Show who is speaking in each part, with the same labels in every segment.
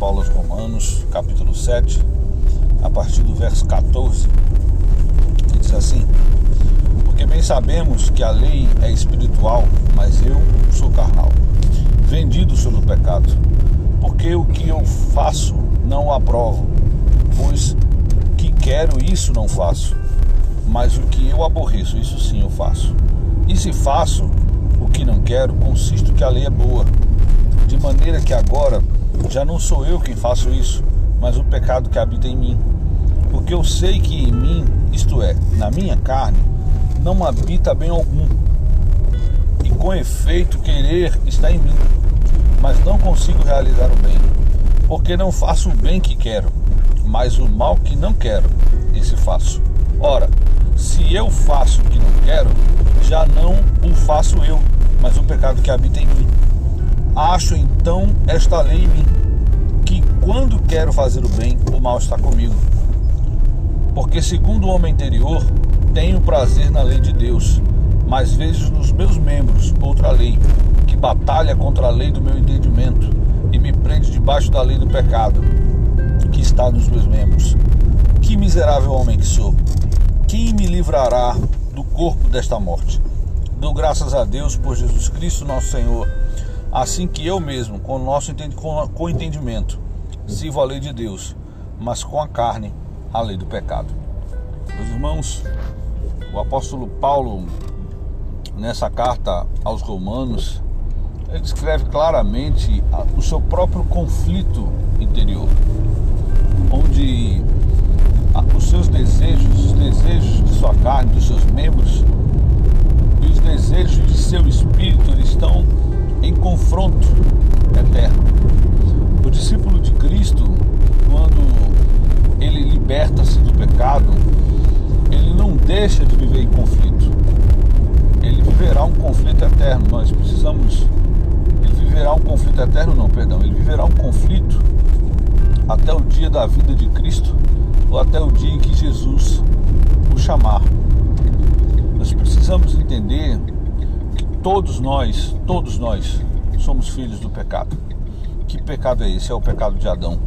Speaker 1: Paulo aos Romanos, capítulo 7, a partir do verso 14, que diz assim: Porque bem sabemos que a lei é espiritual, mas eu sou carnal, vendido sobre o pecado, porque o que eu faço não o aprovo, pois que quero isso não faço, mas o que eu aborreço, isso sim eu faço. E se faço o que não quero, consisto que a lei é boa, de maneira que agora já não sou eu quem faço isso, mas o pecado que habita em mim. Porque eu sei que em mim, isto é, na minha carne, não habita bem algum. E com efeito, querer está em mim, mas não consigo realizar o bem, porque não faço o bem que quero, mas o mal que não quero, esse faço. Ora, se eu faço o que não quero, já não o faço eu, mas o pecado que habita em mim. Acho então esta lei em mim, que quando quero fazer o bem, o mal está comigo. Porque, segundo o homem interior, tenho prazer na lei de Deus, mas vejo nos meus membros outra lei, que batalha contra a lei do meu entendimento e me prende debaixo da lei do pecado, que está nos meus membros. Que miserável homem que sou! Quem me livrará do corpo desta morte? Dou graças a Deus por Jesus Cristo, nosso Senhor. Assim que eu mesmo, com o nosso com o entendimento, sirvo a lei de Deus, mas com a carne, a lei do pecado. Meus irmãos, o apóstolo Paulo, nessa carta aos Romanos, ele descreve claramente o seu próprio conflito interior, onde os seus desejos, os desejos de sua carne, dos seus membros e os desejos de seu espírito estão em confronto eterno. O discípulo de Cristo, quando ele liberta-se do pecado, ele não deixa de viver em conflito. Ele viverá um conflito eterno. Nós precisamos. Ele viverá um conflito eterno, não, perdão. Ele viverá um conflito até o dia da vida de Cristo ou até o dia em que Jesus o chamar. Nós precisamos entender todos nós, todos nós somos filhos do pecado. Que pecado é esse? É o pecado de Adão.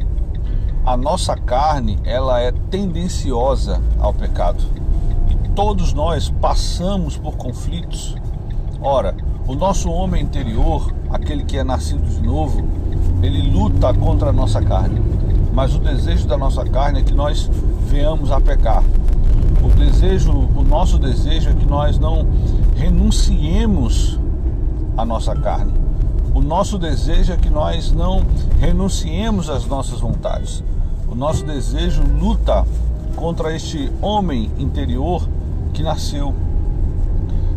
Speaker 1: A nossa carne, ela é tendenciosa ao pecado. E todos nós passamos por conflitos. Ora, o nosso homem interior, aquele que é nascido de novo, ele luta contra a nossa carne mas o desejo da nossa carne é que nós venhamos a pecar. O desejo, o nosso desejo é que nós não renunciemos à nossa carne. O nosso desejo é que nós não renunciemos às nossas vontades. O nosso desejo luta contra este homem interior que nasceu,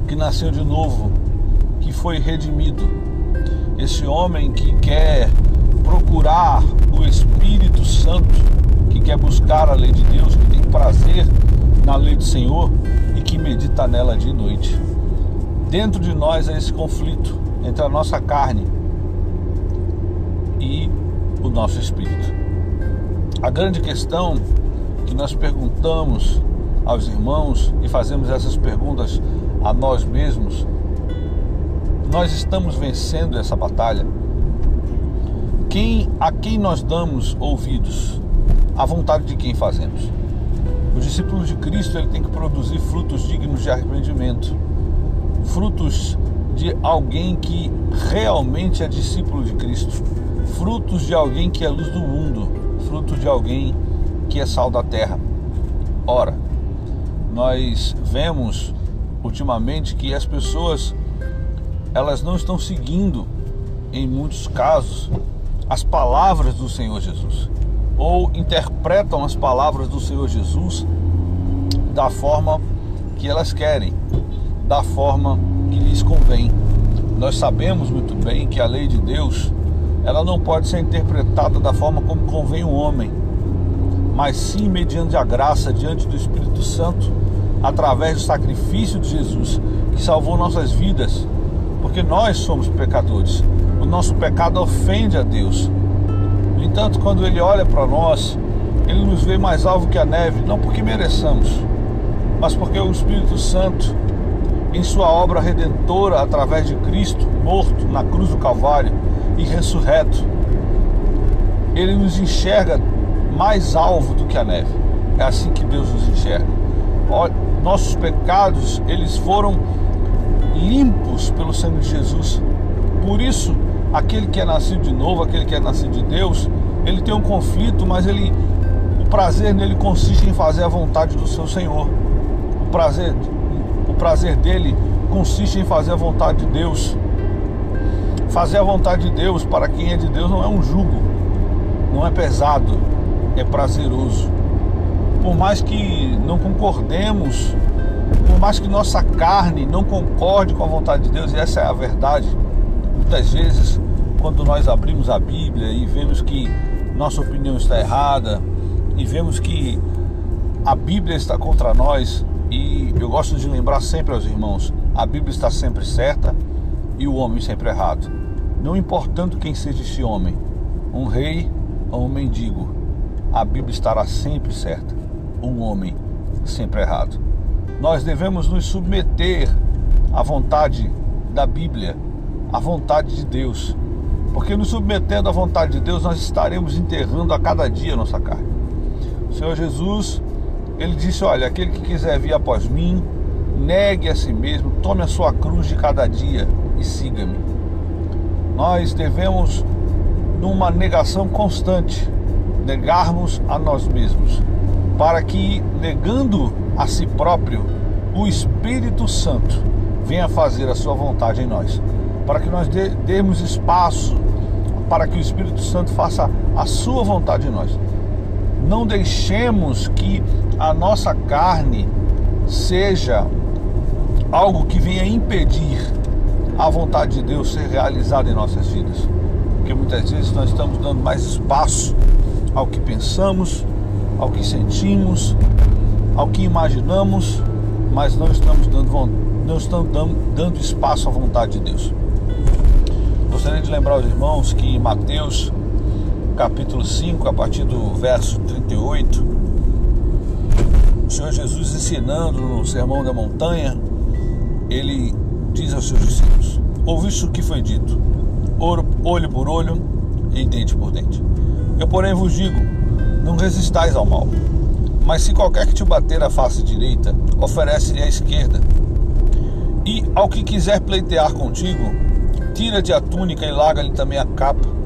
Speaker 1: que nasceu de novo, que foi redimido. Esse homem que quer procurar o Espírito Santo, que quer buscar a lei de Deus, que tem prazer na lei do Senhor e que medita nela de noite. Dentro de nós é esse conflito entre a nossa carne e o nosso espírito. A grande questão que nós perguntamos aos irmãos e fazemos essas perguntas a nós mesmos, nós estamos vencendo essa batalha? quem, a quem nós damos ouvidos, a vontade de quem fazemos. O discípulo de Cristo ele tem que produzir frutos dignos de arrependimento, frutos de alguém que realmente é discípulo de Cristo, frutos de alguém que é luz do mundo, fruto de alguém que é sal da terra. Ora, nós vemos ultimamente que as pessoas elas não estão seguindo em muitos casos as palavras do Senhor Jesus, ou interpretam as palavras do Senhor Jesus da forma que elas querem, da forma que lhes convém. Nós sabemos muito bem que a lei de Deus, ela não pode ser interpretada da forma como convém o homem, mas sim mediante a graça diante do Espírito Santo, através do sacrifício de Jesus, que salvou nossas vidas, porque nós somos pecadores o nosso pecado ofende a Deus. No entanto, quando Ele olha para nós, Ele nos vê mais alvo que a neve, não porque mereçamos, mas porque o Espírito Santo em sua obra redentora através de Cristo, morto na cruz do Calvário e ressurreto. Ele nos enxerga mais alvo do que a neve. É assim que Deus nos enxerga. Nossos pecados, eles foram limpos pelo sangue de Jesus. Por isso, aquele que é nascido de novo, aquele que é nascido de Deus, ele tem um conflito, mas ele o prazer nele consiste em fazer a vontade do seu Senhor. O prazer, prazer dele consiste em fazer a vontade de Deus. Fazer a vontade de Deus para quem é de Deus não é um jugo, não é pesado, é prazeroso. Por mais que não concordemos, por mais que nossa carne não concorde com a vontade de Deus, e essa é a verdade, muitas vezes, quando nós abrimos a Bíblia e vemos que nossa opinião está errada, e vemos que a Bíblia está contra nós, eu gosto de lembrar sempre aos irmãos: a Bíblia está sempre certa e o homem sempre errado. Não importando quem seja esse homem, um rei ou um mendigo, a Bíblia estará sempre certa, um homem sempre errado. Nós devemos nos submeter à vontade da Bíblia, à vontade de Deus, porque nos submetendo à vontade de Deus, nós estaremos enterrando a cada dia a nossa carne. O Senhor Jesus, ele disse: Olha, aquele que quiser vir após mim, negue a si mesmo, tome a sua cruz de cada dia e siga-me. Nós devemos, numa negação constante, negarmos a nós mesmos, para que, negando a si próprio, o Espírito Santo venha fazer a sua vontade em nós, para que nós demos espaço para que o Espírito Santo faça a sua vontade em nós. Não deixemos que a nossa carne seja algo que venha impedir a vontade de Deus ser realizada em nossas vidas. Porque muitas vezes nós estamos dando mais espaço ao que pensamos, ao que sentimos, ao que imaginamos, mas não estamos dando, não estamos dando, dando espaço à vontade de Deus. Gostaria de lembrar aos irmãos que Mateus capítulo 5, a partir do verso 38, o Senhor Jesus ensinando no Sermão da Montanha, ele diz aos seus discípulos: Ouviste o que foi dito, olho por olho e dente por dente. Eu, porém, vos digo: não resistais ao mal. Mas se qualquer que te bater a face direita, oferece-lhe a esquerda. E ao que quiser pleitear contigo, tira-te a túnica e larga-lhe também a capa.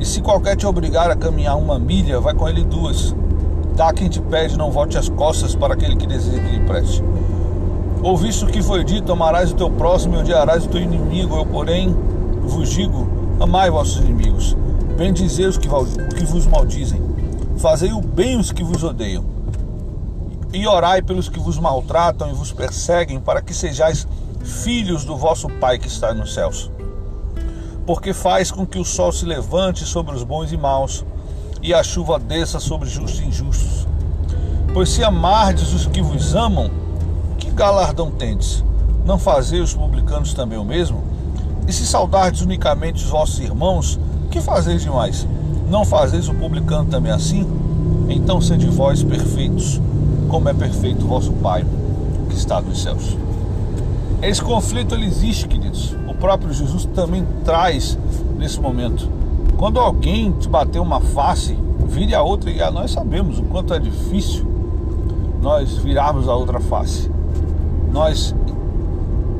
Speaker 1: E se qualquer te obrigar a caminhar uma milha, vai com ele duas. Dá quem te pede, não volte as costas para aquele que deseja que lhe preste. Ouviste o que foi dito, amarás o teu próximo e odiarás o teu inimigo. Eu, porém, vos digo, amai vossos inimigos. Bendizei os que, vos maldizem. Fazei o bem os que vos odeiam. E orai pelos que vos maltratam e vos perseguem, para que sejais filhos do vosso Pai que está nos céus. Porque faz com que o sol se levante sobre os bons e maus, e a chuva desça sobre justos e injustos. Pois se amardes os que vos amam, que galardão tendes? Não fazeis os publicanos também o mesmo? E se saudardes unicamente os vossos irmãos, que fazeis demais? Não fazeis o publicano também assim? Então sede vós perfeitos, como é perfeito vosso Pai que está nos céus. Esse conflito ele existe, queridos. Próprio Jesus também traz nesse momento. Quando alguém te bater uma face, vire a outra, e nós sabemos o quanto é difícil nós virarmos a outra face. Nós,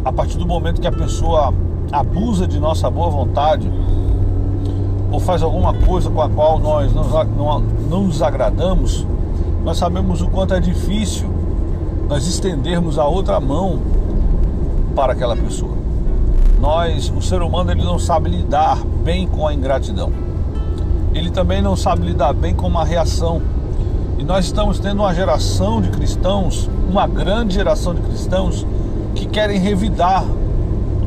Speaker 1: a partir do momento que a pessoa abusa de nossa boa vontade, ou faz alguma coisa com a qual nós não, não, não nos agradamos, nós sabemos o quanto é difícil nós estendermos a outra mão para aquela pessoa. Nós, o ser humano, ele não sabe lidar bem com a ingratidão. Ele também não sabe lidar bem com uma reação. E nós estamos tendo uma geração de cristãos, uma grande geração de cristãos que querem revidar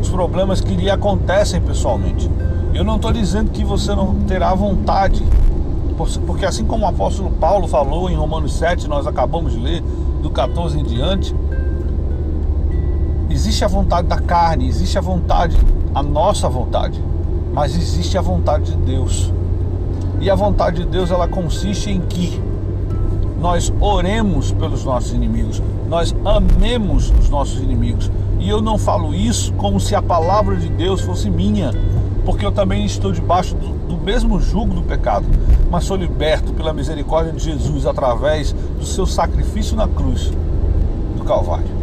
Speaker 1: os problemas que lhe acontecem pessoalmente. Eu não estou dizendo que você não terá vontade, porque assim como o apóstolo Paulo falou em Romanos 7, nós acabamos de ler, do 14 em diante, existe a vontade da carne, existe a vontade, a nossa vontade, mas existe a vontade de Deus. E a vontade de Deus ela consiste em que nós oremos pelos nossos inimigos, nós amemos os nossos inimigos E eu não falo isso como se a palavra de Deus fosse minha, porque eu também estou debaixo do, do mesmo jugo do pecado, mas sou liberto pela misericórdia de Jesus através do seu sacrifício na cruz do Calvário.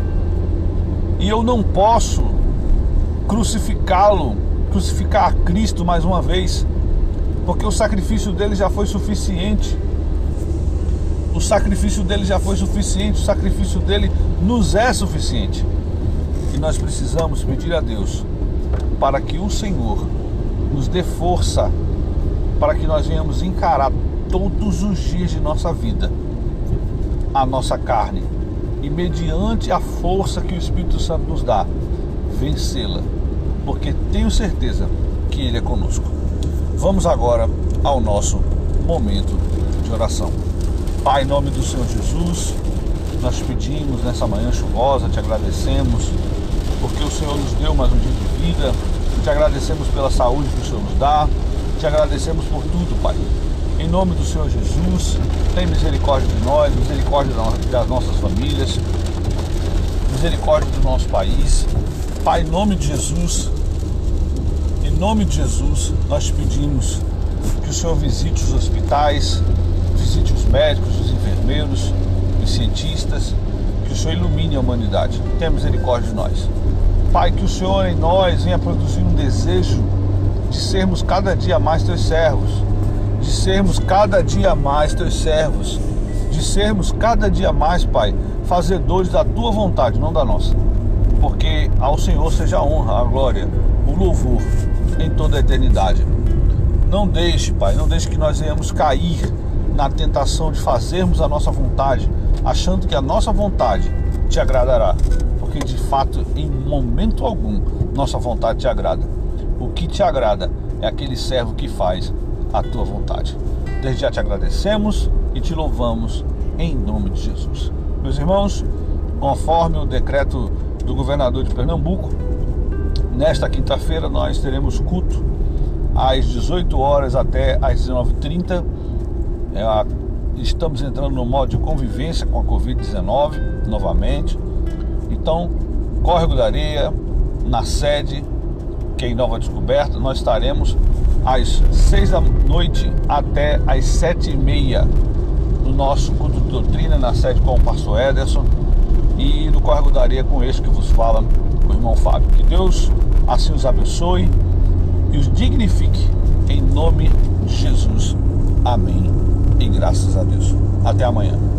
Speaker 1: E eu não posso crucificá-lo, crucificar Cristo mais uma vez, porque o sacrifício dele já foi suficiente. O sacrifício dele já foi suficiente, o sacrifício dele nos é suficiente. E nós precisamos pedir a Deus para que o Senhor nos dê força para que nós venhamos encarar todos os dias de nossa vida a nossa carne e, mediante a força que o Espírito Santo nos dá, vencê-la, porque tenho certeza que Ele é conosco. Vamos agora ao nosso momento de oração. Pai, em nome do Senhor Jesus, nós te pedimos nessa manhã chuvosa, te agradecemos, porque o Senhor nos deu mais um dia de vida, te agradecemos pela saúde que o Senhor nos dá, te agradecemos por tudo, Pai. Em nome do Senhor Jesus, tem misericórdia de nós, misericórdia das nossas famílias, misericórdia do nosso país. Pai, em nome de Jesus, em nome de Jesus, nós te pedimos que o Senhor visite os hospitais, visite os médicos, os enfermeiros, os cientistas, que o Senhor ilumine a humanidade. Tenha misericórdia de nós. Pai, que o Senhor em nós venha produzir um desejo de sermos cada dia mais teus servos, de sermos cada dia mais teus servos, de sermos cada dia mais, Pai, fazedores da tua vontade, não da nossa. Porque ao Senhor seja a honra, a glória, o louvor em toda a eternidade. Não deixe, Pai, não deixe que nós venhamos cair na tentação de fazermos a nossa vontade, achando que a nossa vontade te agradará, porque de fato, em momento algum, nossa vontade te agrada. O que te agrada é aquele servo que faz a tua vontade. Desde já te agradecemos e te louvamos em nome de Jesus. Meus irmãos, conforme o decreto do governador de Pernambuco, nesta quinta-feira nós teremos culto às 18 horas até às 19h30. É, estamos entrando no modo de convivência com a Covid-19 novamente. Então, Córrego da Areia, na sede, que é em Nova Descoberta, nós estaremos às 6 da noite até às 7 e meia no nosso culto de doutrina na sede com o pastor Ederson e no Córrego da Areia com este que vos fala, o irmão Fábio. Que Deus assim os abençoe e os dignifique em nome de Jesus. Amém. E graças a Deus. Até amanhã.